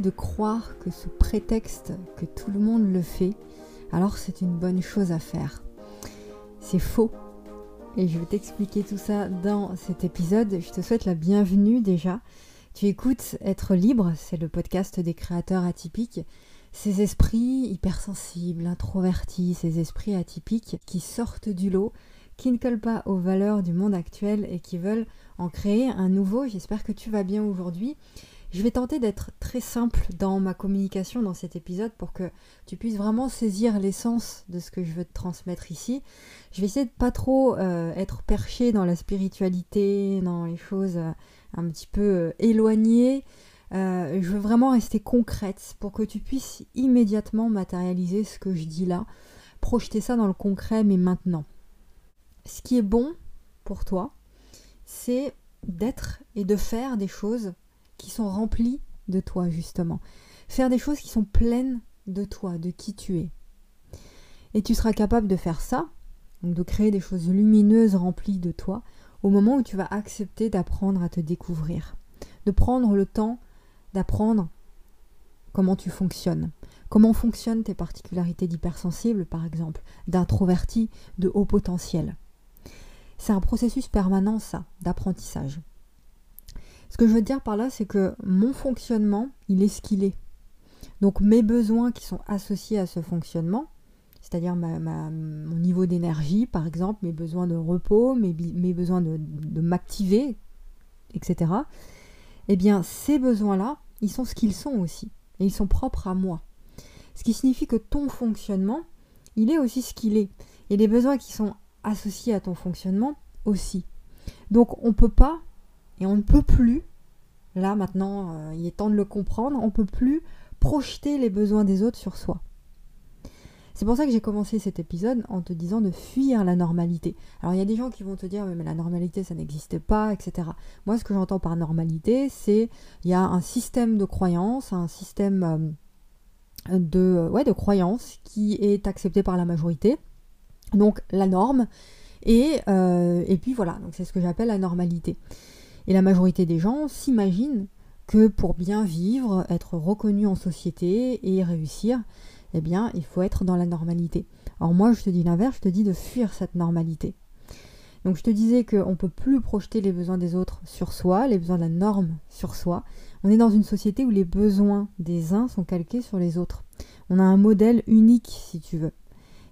De croire que sous prétexte que tout le monde le fait, alors c'est une bonne chose à faire. C'est faux. Et je vais t'expliquer tout ça dans cet épisode. Je te souhaite la bienvenue déjà. Tu écoutes Être libre, c'est le podcast des créateurs atypiques. Ces esprits hypersensibles, introvertis, ces esprits atypiques qui sortent du lot, qui ne collent pas aux valeurs du monde actuel et qui veulent en créer un nouveau. J'espère que tu vas bien aujourd'hui. Je vais tenter d'être très simple dans ma communication dans cet épisode pour que tu puisses vraiment saisir l'essence de ce que je veux te transmettre ici. Je vais essayer de pas trop euh, être perché dans la spiritualité, dans les choses euh, un petit peu euh, éloignées. je veux vraiment rester concrète pour que tu puisses immédiatement matérialiser ce que je dis là, projeter ça dans le concret mais maintenant. Ce qui est bon pour toi, c'est d'être et de faire des choses qui sont remplies de toi, justement. Faire des choses qui sont pleines de toi, de qui tu es. Et tu seras capable de faire ça, donc de créer des choses lumineuses remplies de toi, au moment où tu vas accepter d'apprendre à te découvrir. De prendre le temps d'apprendre comment tu fonctionnes. Comment fonctionnent tes particularités d'hypersensible, par exemple, d'introverti, de haut potentiel. C'est un processus permanent, ça, d'apprentissage. Ce que je veux dire par là, c'est que mon fonctionnement, il est ce qu'il est. Donc mes besoins qui sont associés à ce fonctionnement, c'est-à-dire mon niveau d'énergie, par exemple, mes besoins de repos, mes, besoins de, de m'activer, etc. Eh bien, ces besoins-là, ils sont ce qu'ils sont aussi. Et ils sont propres à moi. Ce qui signifie que ton fonctionnement, il est aussi ce qu'il est. Et les besoins qui sont associé à ton fonctionnement aussi. Donc on ne peut pas et on ne peut plus, là maintenant euh, il est temps de le comprendre, on ne peut plus projeter les besoins des autres sur soi. C'est pour ça que j'ai commencé cet épisode en te disant de fuir la normalité. Alors il y a des gens qui vont te dire mais la normalité ça n'existe pas, etc. Moi ce que j'entends par normalité c'est il y a un système de croyances, un système euh, de, ouais, de croyances qui est accepté par la majorité donc la norme. Et, euh, et puis voilà, donc c'est ce que j'appelle la normalité. Et la majorité des gens s'imaginent que pour bien vivre, être reconnu en société et réussir, eh bien, il faut être dans la normalité. Alors moi, je te dis l'inverse, je te dis de fuir cette normalité. Donc je te disais qu'on ne peut plus projeter les besoins des autres sur soi, les besoins de la norme sur soi. On est dans une société où les besoins des uns sont calqués sur les autres. On a un modèle unique, si tu veux.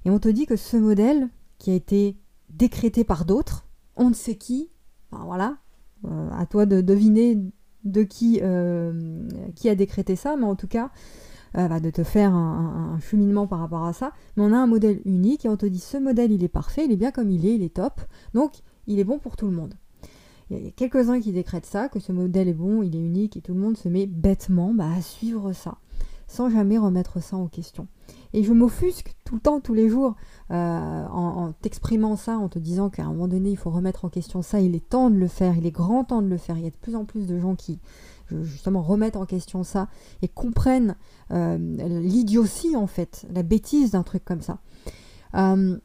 Et on te dit que ce modèle, qui a été décrété par d'autres, on ne sait qui, voilà, euh, à toi de deviner de qui, euh, qui a décrété ça, mais en tout cas, euh, bah, de te faire un, cheminement par rapport à ça. Mais on a un modèle unique et on te dit ce modèle, il est parfait, il est bien comme il est, il est top, donc il est bon pour tout le monde. Il y a quelques-uns qui décrètent ça, que ce modèle est bon, il est unique et tout le monde se met bêtement bah, à suivre ça sans jamais remettre ça en question. Et je m'offusque tout le temps, tous les jours, euh, en, t'exprimant ça, en te disant qu'à un moment donné, il faut remettre en question ça, il est temps de le faire, il est grand temps de le faire. Il y a de plus en plus de gens qui, justement, remettent en question ça et comprennent euh, l'idiotie, en fait, la bêtise d'un truc comme ça. Euh,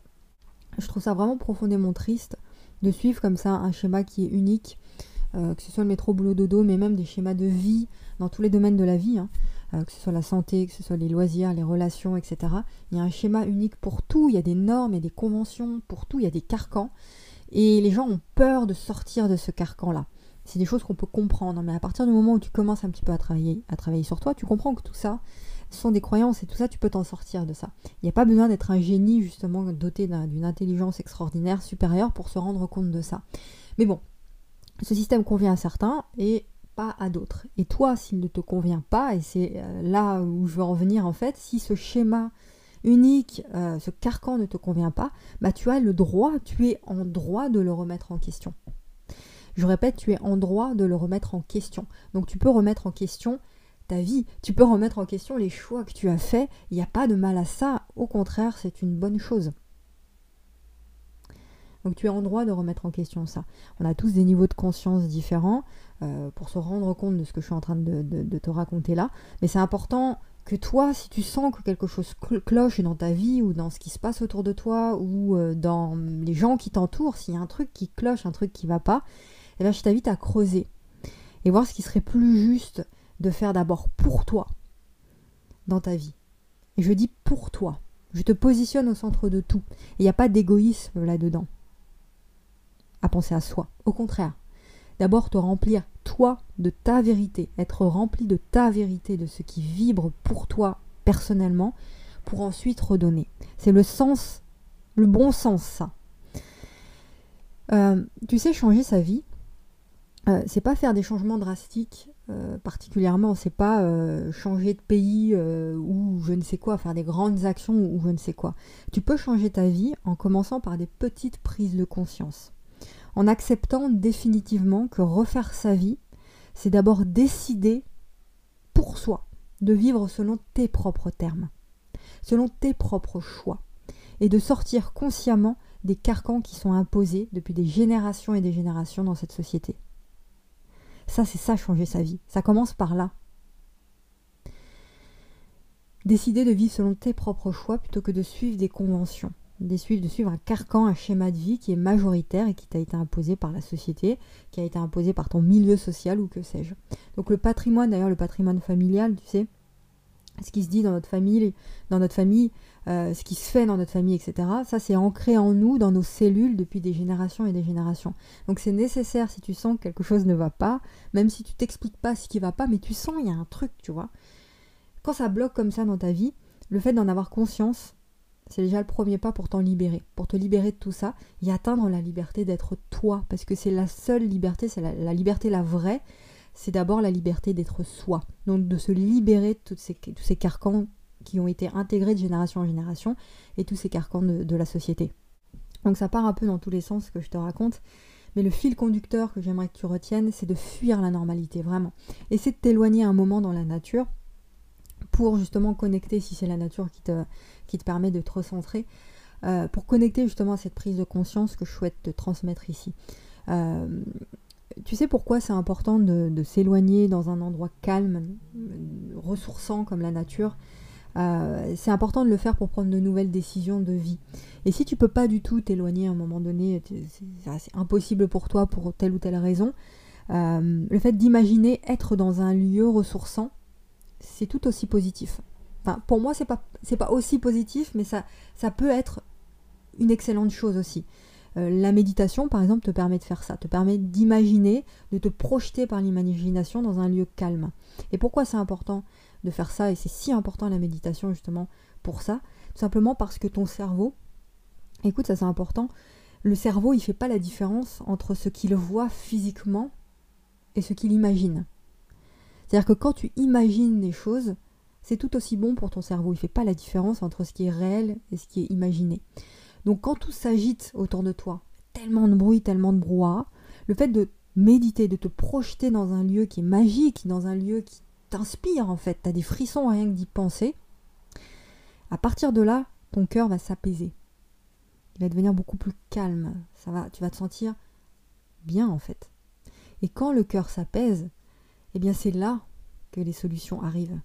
je trouve ça vraiment profondément triste de suivre comme ça un schéma qui est unique, que ce soit le métro boulot dodo, mais même des schémas de vie dans tous les domaines de la vie. Hein. Euh, que ce soit la santé, que ce soit les loisirs, les relations, etc. Il y a un schéma unique pour tout, il y a des normes et des conventions pour tout, il y a des carcans. Et les gens ont peur de sortir de ce carcan-là. C'est des choses qu'on peut comprendre, mais à partir du moment où tu commences un petit peu à travailler, à travailler sur toi, tu comprends que tout ça, sont des croyances et tout ça, tu peux t'en sortir de ça. Il n'y a pas besoin d'être un génie, justement, doté d'une intelligence extraordinaire, supérieure, pour se rendre compte de ça. Mais bon, ce système convient à certains et pas à d'autres. Et toi, s'il ne te convient pas, et c'est euh, là où je veux en venir en fait, si ce schéma unique, euh, ce carcan ne te convient pas, bah tu as le droit, tu es en droit de le remettre en question. Je répète, tu es en droit de le remettre en question. Donc tu peux remettre en question ta vie, tu peux remettre en question les choix que tu as faits, il n'y a pas de mal à ça, au contraire, c'est une bonne chose. Donc tu es en droit de remettre en question ça. On a tous des niveaux de conscience différents euh, pour se rendre compte de ce que je suis en train de, te raconter là. Mais c'est important que toi, si tu sens que quelque chose cloche dans ta vie ou dans ce qui se passe autour de toi ou euh, dans les gens qui t'entourent, s'il y a un truc qui cloche, un truc qui va pas, eh bien, je t'invite à creuser. et voir ce qui serait plus juste de faire d'abord pour toi dans ta vie. Et je dis pour toi. Je te positionne au centre de tout. Il n'y a pas d'égoïsme là-dedans. À penser à soi. Au contraire. D'abord te remplir, toi, de ta vérité. Être rempli de ta vérité, de ce qui vibre pour toi personnellement, pour ensuite redonner. C'est le sens, le bon sens, ça. Euh, tu sais, changer sa vie, euh, c'est pas faire des changements drastiques euh, particulièrement, c'est pas changer de pays ou je ne sais quoi, faire des grandes actions ou je ne sais quoi. Tu peux changer ta vie en commençant par des petites prises de conscience, en acceptant définitivement que refaire sa vie, c'est d'abord décider pour soi de vivre selon tes propres termes, selon tes propres choix, et de sortir consciemment des carcans qui sont imposés depuis des générations et des générations dans cette société. Ça, c'est ça, changer sa vie. Ça commence par là. Décider de vivre selon tes propres choix plutôt que de suivre des conventions. De suivre, un carcan, un schéma de vie qui est majoritaire et qui t'a été imposé par la société, qui a été imposé par ton milieu social ou que sais-je. Donc le patrimoine, d'ailleurs le patrimoine familial, tu sais, ce qui se dit dans notre famille, dans notre famille, euh, ce qui se fait dans notre famille, etc. Ça, c'est ancré en nous, dans nos cellules, depuis des générations et des générations. Donc, c'est nécessaire si tu sens que quelque chose ne va pas, même si tu t'expliques pas ce qui va pas, mais tu sens il y a un truc, tu vois. Quand ça bloque comme ça dans ta vie, le fait d'en avoir conscience, c'est déjà le premier pas pour t'en libérer, pour te libérer de tout ça et atteindre la liberté d'être toi, parce que c'est la seule liberté, c'est la liberté la vraie, c'est d'abord la liberté d'être soi. Donc de se libérer de tous ces, carcans qui ont été intégrés de génération en génération et tous ces carcans de, la société. Donc ça part un peu dans tous les sens que je te raconte. Mais le fil conducteur que j'aimerais que tu retiennes, c'est de fuir la normalité, vraiment. Essaie de t'éloigner un moment dans la nature pour justement connecter, si c'est la nature qui te, permet de te recentrer, euh, pour connecter justement à cette prise de conscience que je souhaite te transmettre ici. Euh, tu sais pourquoi c'est important de, s'éloigner dans un endroit calme, ressourçant comme la nature? Euh, c'est important de le faire pour prendre de nouvelles décisions de vie. Et si tu peux pas du tout t'éloigner à un moment donné, c'est impossible pour toi pour telle ou telle raison, le fait d'imaginer être dans un lieu ressourçant, c'est tout aussi positif. Enfin, pour moi, c'est pas, pas aussi positif, mais ça, ça peut être une excellente chose aussi. Euh, la méditation, par exemple, te permet de faire ça, te permet d'imaginer, de te projeter par l'imagination dans un lieu calme. Et pourquoi c'est important de faire ça et c'est si important la méditation justement pour ça? Tout simplement parce que ton cerveau, écoute, ça c'est important, le cerveau il fait pas la différence entre ce qu'il voit physiquement et ce qu'il imagine. C'est-à-dire que quand tu imagines des choses, c'est tout aussi bon pour ton cerveau. Il fait pas la différence entre ce qui est réel et ce qui est imaginé. Donc quand tout s'agite autour de toi, tellement de bruit, tellement de brouhaha, le fait de méditer, de te projeter dans un lieu qui est magique, dans un lieu qui t'inspire en fait, tu as des frissons rien que d'y penser, à partir de là, ton cœur va s'apaiser. Il va devenir beaucoup plus calme. Ça va, tu vas te sentir bien en fait. Et quand le cœur s'apaise, eh bien c'est là que les solutions arrivent.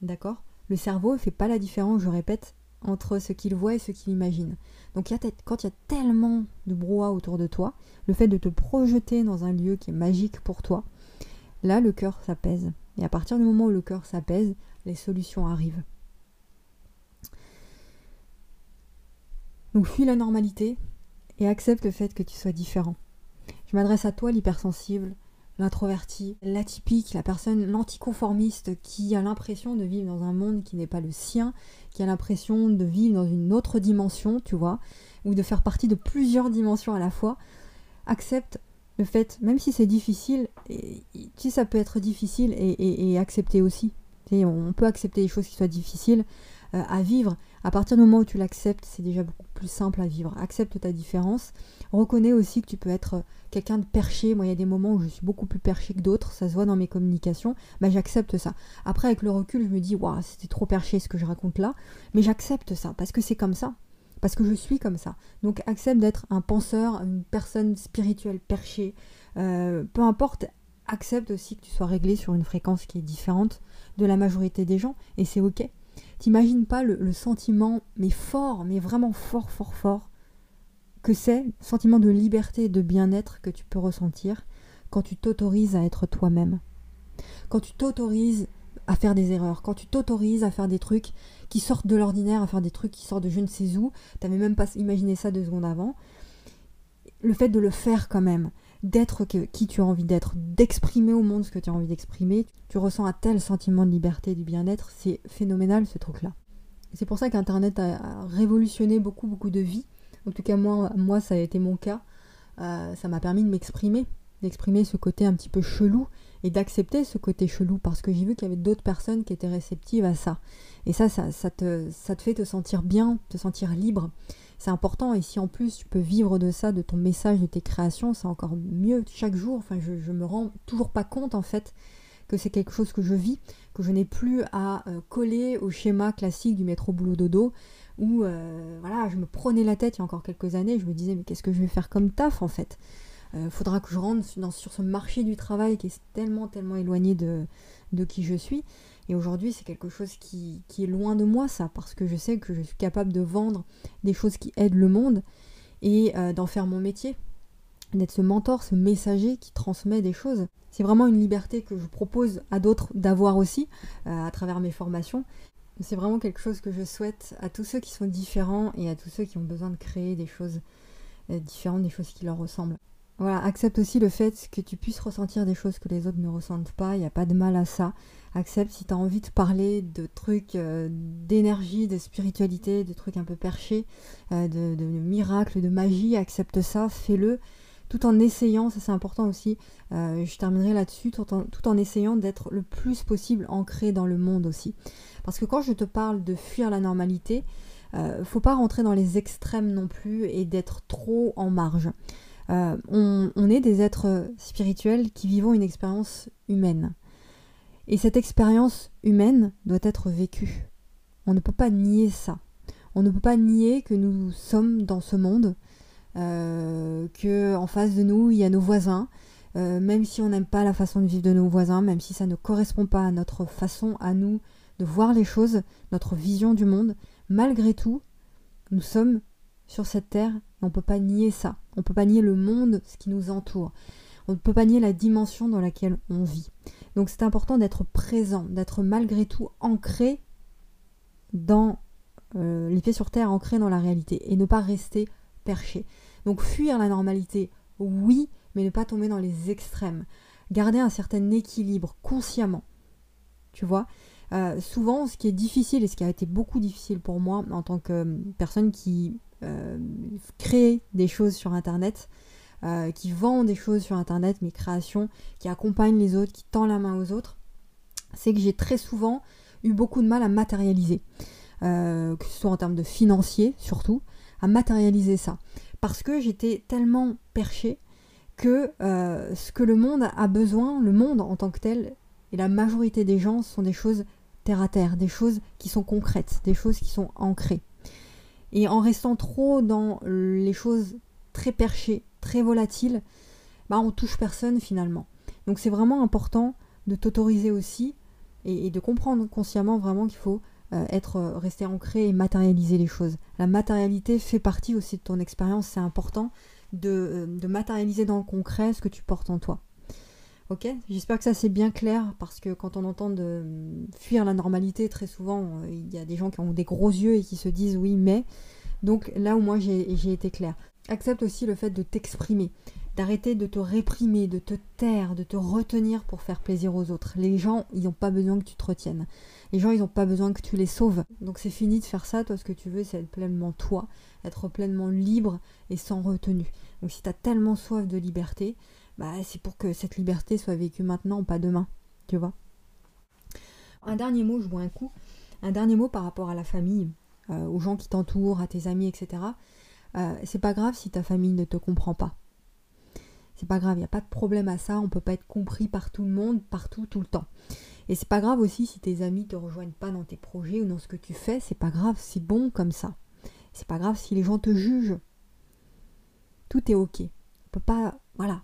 D'accord? Le cerveau ne fait pas la différence, je répète, entre ce qu'il voit et ce qu'il imagine. Donc quand il y a tellement de brouhaha autour de toi, le fait de te projeter dans un lieu qui est magique pour toi, là le cœur s'apaise. Et à partir du moment où le cœur s'apaise, les solutions arrivent. Donc fuis la normalité et accepte le fait que tu sois différent. Je m'adresse à toi l'hypersensible, l'introverti, l'atypique, la personne, l'anticonformiste qui a l'impression de vivre dans un monde qui n'est pas le sien, qui a l'impression de vivre dans une autre dimension, tu vois, ou de faire partie de plusieurs dimensions à la fois, accepte le fait, même si c'est difficile, si ça peut être difficile et, accepter aussi. on peut accepter des choses qui soient difficiles euh, à vivre. À partir du moment où tu l'acceptes, c'est déjà beaucoup plus simple à vivre. Accepte ta différence. Reconnais aussi que tu peux être quelqu'un de perché. Moi, il y a des moments où je suis beaucoup plus perché que d'autres. Ça se voit dans mes communications. bah, j'accepte ça. Après, avec le recul, je me dis, waouh, c'était trop perché ce que je raconte là. Mais j'accepte ça parce que c'est comme ça. Parce que je suis comme ça. Donc, accepte d'être un penseur, une personne spirituelle perchée. Euh, peu importe, accepte aussi que tu sois réglé sur une fréquence qui est différente de la majorité des gens. Et c'est ok. T'imagines pas le, sentiment, mais fort, mais vraiment fort, fort, fort, que c'est, sentiment de liberté et de bien-être que tu peux ressentir quand tu t'autorises à être toi-même. Quand tu t'autorises à faire des erreurs, quand tu t'autorises à faire des trucs qui sortent de l'ordinaire, à faire des trucs qui sortent de je ne sais où, t'avais même pas imaginé ça deux secondes avant, le fait de le faire quand même, d'être qui tu as envie d'être, d'exprimer au monde ce que tu as envie d'exprimer, tu ressens un tel sentiment de liberté et du bien-être, c'est phénoménal ce truc-là. C'est pour ça qu'Internet a, révolutionné beaucoup, beaucoup de vies. En tout cas, moi, moi ça a été mon cas. Euh, ça m'a permis de m'exprimer, d'exprimer ce côté un petit peu chelou et d'accepter ce côté chelou parce que j'ai vu qu'il y avait d'autres personnes qui étaient réceptives à ça. Et ça, ça, ça, te, ça te fait te sentir bien, te sentir libre. C'est important et si en plus tu peux vivre de ça, de ton message, de tes créations, c'est encore mieux chaque jour. Enfin, je, je me rends toujours pas compte en fait que c'est quelque chose que je vis, que je n'ai plus à euh, coller au schéma classique du métro boulot dodo, où euh, voilà, je me prenais la tête il y a encore quelques années, je me disais mais qu'est-ce que je vais faire comme taf en fait? Euh, Faudra que je rentre sur ce marché du travail qui est tellement tellement éloigné de, de qui je suis. Et aujourd'hui, c'est quelque chose qui, est loin de moi, ça, parce que je sais que je suis capable de vendre des choses qui aident le monde et d'en faire mon métier d'être ce mentor, ce messager qui transmet des choses. C'est vraiment une liberté que je propose à d'autres d'avoir aussi euh, à travers mes formations. C'est vraiment quelque chose que je souhaite à tous ceux qui sont différents et à tous ceux qui ont besoin de créer des choses euh, différentes, des choses qui leur ressemblent. Voilà, accepte aussi le fait que tu puisses ressentir des choses que les autres ne ressentent pas, il n'y a pas de mal à ça. Accepte si tu as envie de parler de trucs euh, d'énergie, de spiritualité, de trucs un peu perchés, de, de miracles, de magie, accepte ça, fais-le tout en essayant, ça c'est important aussi, euh, je terminerai là-dessus, tout en, essayant d'être le plus possible ancré dans le monde aussi. Parce que quand je te parle de fuir la normalité, euh, faut pas rentrer dans les extrêmes non plus et d'être trop en marge. Euh, on, est des êtres spirituels qui vivons une expérience humaine. Et cette expérience humaine doit être vécue. On ne peut pas nier ça. On ne peut pas nier que nous sommes dans ce monde, euh, que en face de nous il y a nos voisins, euh, même si on n'aime pas la façon de vivre de nos voisins, même si ça ne correspond pas à notre façon à nous de voir les choses, notre vision du monde, malgré tout, nous sommes sur cette terre on ne peut pas nier ça. On ne peut pas nier le monde, ce qui nous entoure. On ne peut pas nier la dimension dans laquelle on vit. Donc c'est important d'être présent, d'être malgré tout ancré dans euh, les pieds sur terre, ancré dans la réalité et ne pas rester perché. Donc fuir la normalité, oui, mais ne pas tomber dans les extrêmes. Garder un certain équilibre consciemment. Tu vois euh, Souvent, ce qui est difficile et ce qui a été beaucoup difficile pour moi en tant que euh, personne qui euh, crée des choses sur Internet, qui vend des choses sur Internet, mes créations, qui accompagne les autres, qui tend la main aux autres, c'est que j'ai très souvent eu beaucoup de mal à matérialiser. que ce soit en termes de financier surtout, à matérialiser ça parce que j'étais tellement perché que euh, ce que le monde a besoin, le monde en tant que tel, et la majorité des gens sont des choses terre à terre, des choses qui sont concrètes, des choses qui sont ancrées. Et en restant trop dans les choses très perchées, très volatiles, bah on touche personne finalement. Donc c'est vraiment important de t'autoriser aussi et, de comprendre consciemment vraiment qu'il faut euh, être euh, resté ancré et matérialiser les choses. La matérialité fait partie aussi de ton expérience, c'est important de, euh, de, matérialiser dans le concret ce que tu portes en toi. Ok J'espère que ça c'est bien clair parce que quand on entend de fuir la normalité, très souvent il y a des gens qui ont des gros yeux et qui se disent oui mais. Donc là où moi j'ai été clair. Accepte aussi le fait de t'exprimer d'arrêter de te réprimer, de te taire, de te retenir pour faire plaisir aux autres. Les gens, ils n'ont pas besoin que tu te retiennes. Les gens, ils n'ont pas besoin que tu les sauves. Donc c'est fini de faire ça. Toi, ce que tu veux, c'est être pleinement toi, être pleinement libre et sans retenue. Donc si tu as tellement soif de liberté, bah, c'est pour que cette liberté soit vécue maintenant, pas demain. Tu vois Un dernier mot, je bois un coup. Un dernier mot par rapport à la famille, euh, aux gens qui t'entourent, à tes amis, etc. Euh, c'est pas grave si ta famille ne te comprend pas c'est pas grave, il n'y a pas de problème à ça, on peut pas être compris par tout le monde, partout, tout le temps. Et c'est pas grave aussi si tes amis te rejoignent pas dans tes projets ou dans ce que tu fais, c'est pas grave, c'est bon comme ça. C'est pas grave si les gens te jugent. Tout est ok. On peut pas. Voilà.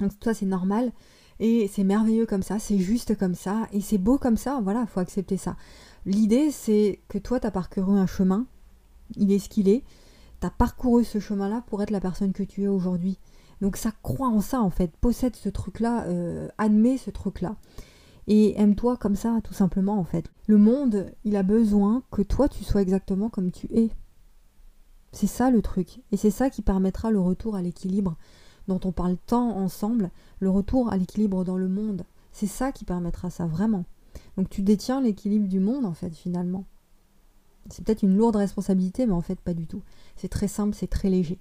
Donc ça c'est normal. Et c'est merveilleux comme ça, c'est juste comme ça, et c'est beau comme ça, voilà, faut accepter ça. L'idée c'est que toi tu as parcouru un chemin, il est ce qu'il est, tu as parcouru ce chemin-là pour être la personne que tu es aujourd'hui. Donc ça croit en ça en fait, possède ce truc-là, euh, admet ce truc-là. Et aime-toi comme ça, tout simplement en fait. Le monde, il a besoin que toi tu sois exactement comme tu es. C'est ça le truc. Et c'est ça qui permettra le retour à l'équilibre dont on parle tant ensemble, le retour à l'équilibre dans le monde. C'est ça qui permettra ça vraiment. Donc tu détiens l'équilibre du monde en fait finalement. C'est peut-être une lourde responsabilité, mais en fait pas du tout. C'est très simple, c'est très léger.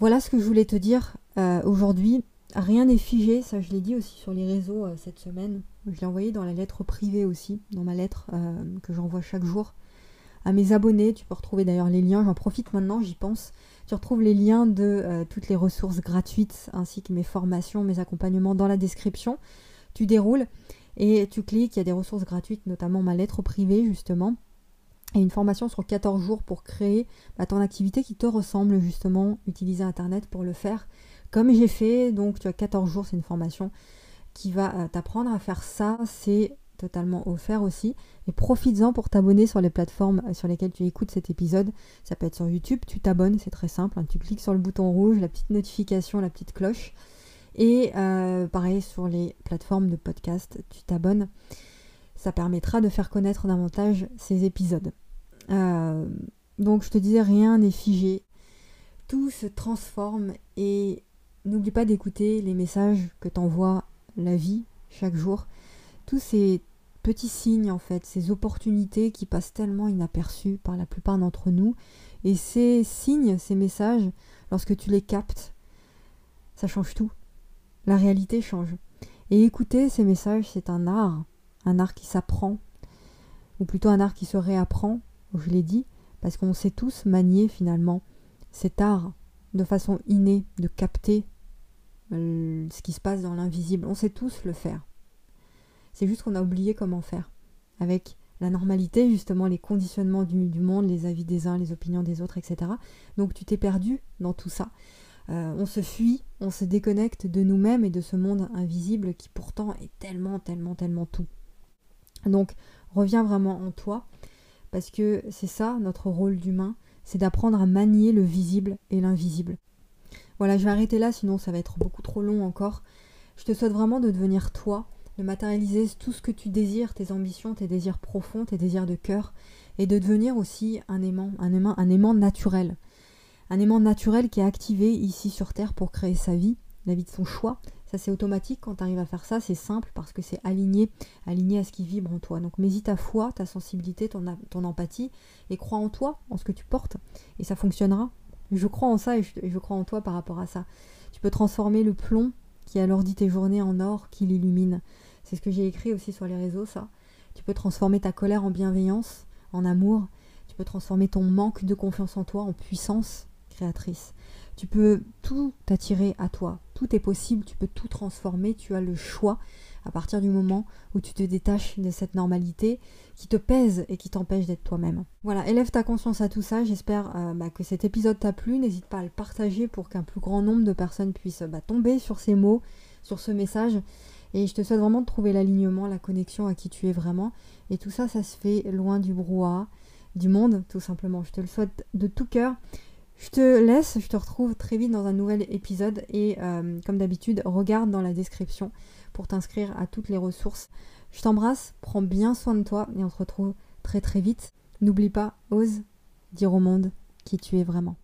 Voilà ce que je voulais te dire euh, aujourd'hui. Rien n'est figé, ça je l'ai dit aussi sur les réseaux euh, cette semaine. Je l'ai envoyé dans la lettre privée aussi, dans ma lettre euh, que j'envoie chaque jour à mes abonnés. Tu peux retrouver d'ailleurs les liens, j'en profite maintenant, j'y pense. Tu retrouves les liens de toutes les ressources gratuites ainsi que mes formations, mes accompagnements dans la description. Tu déroules et tu cliques, il y a des ressources gratuites, notamment ma lettre privée justement, et une formation sur 14 jours pour créer bah, ton activité qui te ressemble justement, utiliser Internet pour le faire comme j'ai fait. Donc tu as 14 jours, c'est une formation qui va euh, t'apprendre à faire ça. C'est totalement offert aussi. Et profites-en pour t'abonner sur les plateformes euh, sur lesquelles tu écoutes cet épisode. Ça peut être sur YouTube, tu t'abonnes, c'est très simple. Hein. Tu cliques sur le bouton rouge, la petite notification, la petite cloche. Et euh, pareil sur les plateformes de podcast, tu t'abonnes. Ça permettra de faire connaître davantage ces épisodes. Euh, donc je te disais, rien n'est figé. Tout se transforme et n'oublie pas d'écouter les messages que t'envoie la vie chaque jour. Tous ces petits signes en fait, ces opportunités qui passent tellement inaperçues par la plupart d'entre nous. Et ces signes, ces messages, lorsque tu les captes, ça change tout. La réalité change. Et écouter ces messages, c'est un art, un art qui s'apprend, ou plutôt un art qui se réapprend, je l'ai dit, parce qu'on sait tous manier finalement cet art de façon innée, de capter euh, ce qui se passe dans l'invisible. On sait tous le faire. C'est juste qu'on a oublié comment faire. Avec la normalité, justement, les conditionnements du, monde, les avis des uns, les opinions des autres, etc. Donc tu t'es perdu dans tout ça. Euh, on se fuit, on se déconnecte de nous-mêmes et de ce monde invisible qui pourtant est tellement, tellement, tellement tout. Donc reviens vraiment en toi parce que c'est ça notre rôle d'humain, c'est d'apprendre à manier le visible et l'invisible. Voilà, je vais arrêter là, sinon ça va être beaucoup trop long encore. Je te souhaite vraiment de devenir toi, de matérialiser tout ce que tu désires, tes ambitions, tes désirs profonds, tes désirs de cœur, et de devenir aussi un aimant, un aimant, un aimant naturel. Un aimant naturel qui est activé ici sur Terre pour créer sa vie, la vie de son choix, ça c'est automatique quand tu arrives à faire ça, c'est simple parce que c'est aligné, aligné à ce qui vibre en toi. Donc mets ta foi, ta sensibilité, ton, empathie et crois en toi, en ce que tu portes et ça fonctionnera. Je crois en ça et je, crois en toi par rapport à ça. Tu peux transformer le plomb qui alors dit tes journées en or qui l'illumine. C'est ce que j'ai écrit aussi sur les réseaux, ça. Tu peux transformer ta colère en bienveillance, en amour. Tu peux transformer ton manque de confiance en toi en puissance créatrice. Tu peux tout attirer à toi. Tout est possible, tu peux tout transformer. Tu as le choix à partir du moment où tu te détaches de cette normalité qui te pèse et qui t'empêche d'être toi-même. Voilà, élève ta conscience à tout ça. J'espère euh, bah, que cet épisode t'a plu. N'hésite pas à le partager pour qu'un plus grand nombre de personnes puissent bah, tomber sur ces mots, sur ce message. Et je te souhaite vraiment de trouver l'alignement, la connexion à qui tu es vraiment. Et tout ça, ça se fait loin du brouhaha, du monde, tout simplement. Je te le souhaite de tout cœur. Je te laisse, je te retrouve très vite dans un nouvel épisode et euh, comme d'habitude, regarde dans la description pour t'inscrire à toutes les ressources. Je t'embrasse, prends bien soin de toi et on se retrouve très très vite. N'oublie pas, ose dire au monde qui tu es vraiment.